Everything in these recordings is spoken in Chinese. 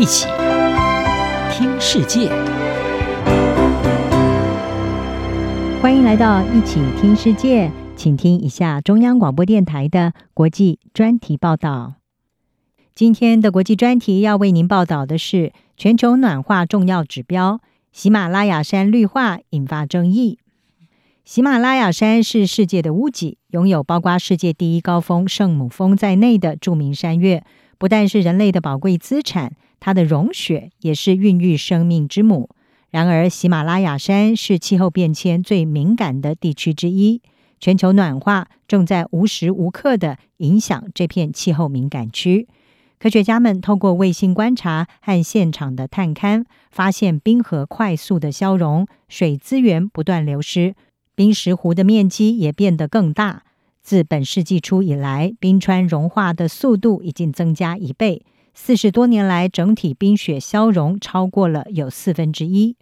一起听世界，欢迎来到一起听世界，请听一下中央广播电台的国际专题报道。今天的国际专题要为您报道的是全球暖化重要指标——喜马拉雅山绿化引发争议。喜马拉雅山是世界的屋脊，拥有包括世界第一高峰圣母峰在内的著名山岳。不但是人类的宝贵资产，它的融雪也是孕育生命之母。然而，喜马拉雅山是气候变迁最敏感的地区之一，全球暖化正在无时无刻地影响这片气候敏感区。科学家们透过卫星观察和现场的探勘，发现冰河快速的消融，水资源不断流失，冰石湖的面积也变得更大。自本世纪初以来，冰川融化的速度已经增加一倍。四十多年来，整体冰雪消融超过了有四分之一。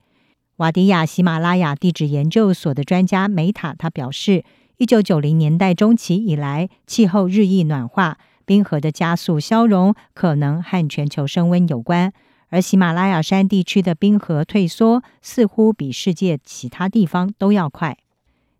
瓦迪亚喜马拉雅地质研究所的专家梅塔他表示，一九九零年代中期以来，气候日益暖化，冰河的加速消融可能和全球升温有关。而喜马拉雅山地区的冰河退缩似乎比世界其他地方都要快。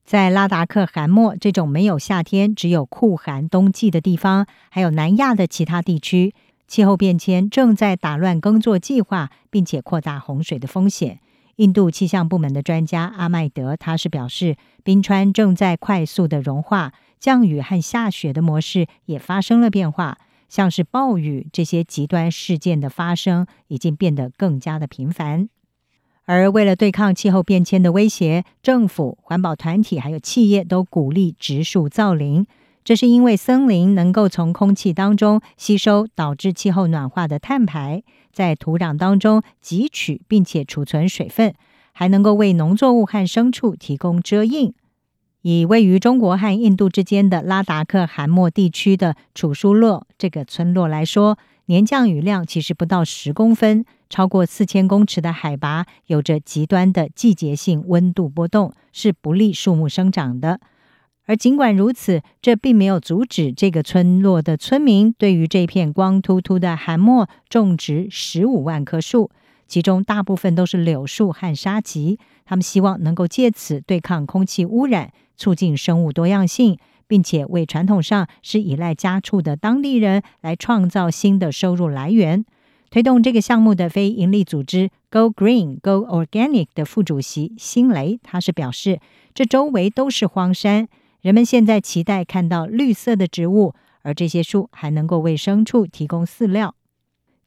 在拉达克罕默这种没有夏天、只有酷寒冬季的地方，还有南亚的其他地区，气候变迁正在打乱耕作计划，并且扩大洪水的风险。印度气象部门的专家阿麦德他是表示，冰川正在快速的融化，降雨和下雪的模式也发生了变化，像是暴雨这些极端事件的发生已经变得更加的频繁。而为了对抗气候变迁的威胁，政府、环保团体还有企业都鼓励植树造林。这是因为森林能够从空气当中吸收导致气候暖化的碳排，在土壤当中汲取并且储存水分，还能够为农作物和牲畜提供遮荫。以位于中国和印度之间的拉达克罕默地区的楚舒洛这个村落来说，年降雨量其实不到十公分。超过四千公尺的海拔，有着极端的季节性温度波动，是不利树木生长的。而尽管如此，这并没有阻止这个村落的村民对于这片光秃秃的寒漠种植十五万棵树，其中大部分都是柳树和沙棘。他们希望能够借此对抗空气污染，促进生物多样性，并且为传统上是依赖家畜的当地人来创造新的收入来源。推动这个项目的非营利组织 Go Green Go Organic 的副主席辛雷，他是表示，这周围都是荒山，人们现在期待看到绿色的植物，而这些树还能够为牲畜提供饲料。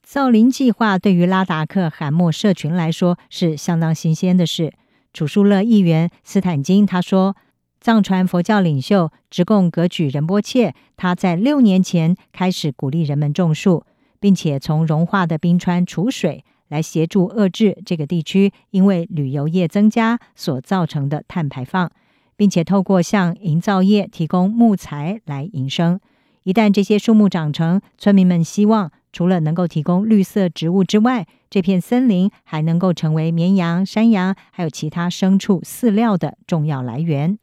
造林计划对于拉达克罕默社群来说是相当新鲜的事。楚舒勒议员斯坦金他说，藏传佛教领袖直贡格举仁波切，他在六年前开始鼓励人们种树。并且从融化的冰川储水，来协助遏制这个地区因为旅游业增加所造成的碳排放，并且透过向营造业提供木材来营生。一旦这些树木长成，村民们希望除了能够提供绿色植物之外，这片森林还能够成为绵羊、山羊还有其他牲畜饲料的重要来源。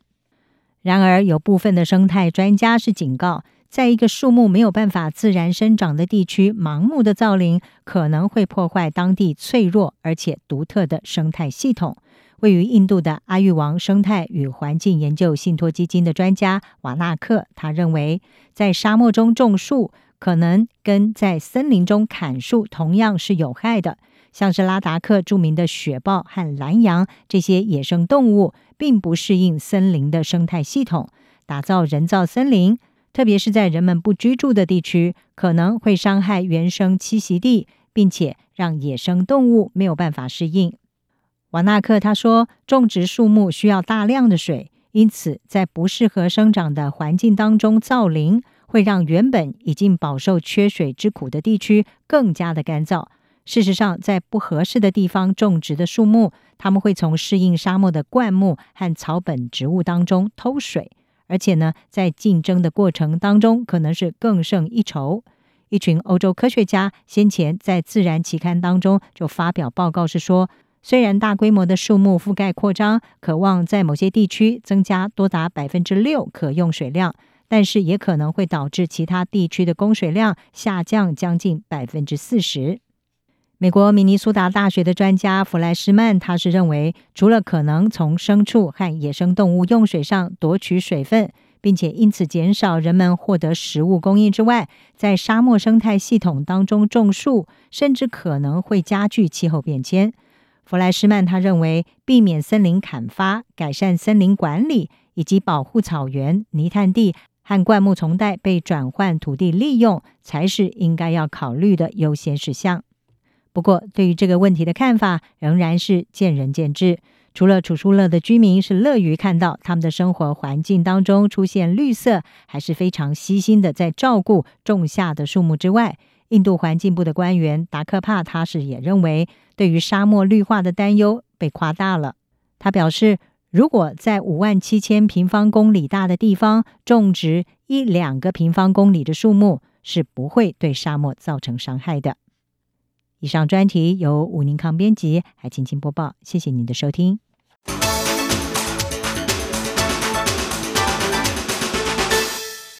然而，有部分的生态专家是警告。在一个树木没有办法自然生长的地区，盲目的造林可能会破坏当地脆弱而且独特的生态系统。位于印度的阿育王生态与环境研究信托基金的专家瓦纳克，他认为，在沙漠中种树可能跟在森林中砍树同样是有害的。像是拉达克著名的雪豹和蓝羊这些野生动物，并不适应森林的生态系统，打造人造森林。特别是在人们不居住的地区，可能会伤害原生栖息地，并且让野生动物没有办法适应。瓦纳克他说，种植树木需要大量的水，因此在不适合生长的环境当中造林，会让原本已经饱受缺水之苦的地区更加的干燥。事实上，在不合适的地方种植的树木，他们会从适应沙漠的灌木和草本植物当中偷水。而且呢，在竞争的过程当中，可能是更胜一筹。一群欧洲科学家先前在《自然》期刊当中就发表报告，是说，虽然大规模的树木覆盖扩张，可望在某些地区增加多达百分之六可用水量，但是也可能会导致其他地区的供水量下降将近百分之四十。美国明尼苏达大学的专家弗莱斯曼，他是认为，除了可能从牲畜和野生动物用水上夺取水分，并且因此减少人们获得食物供应之外，在沙漠生态系统当中种树，甚至可能会加剧气候变迁。弗莱斯曼他认为，避免森林砍伐、改善森林管理以及保护草原、泥炭地和灌木丛带被转换土地利用，才是应该要考虑的优先事项。不过，对于这个问题的看法仍然是见仁见智。除了楚舒勒的居民是乐于看到他们的生活环境当中出现绿色，还是非常悉心的在照顾种下的树木之外，印度环境部的官员达克帕他是也认为，对于沙漠绿化的担忧被夸大了。他表示，如果在五万七千平方公里大的地方种植一两个平方公里的树木，是不会对沙漠造成伤害的。以上专题由吴宁康编辑，还请听播报。谢谢您的收听。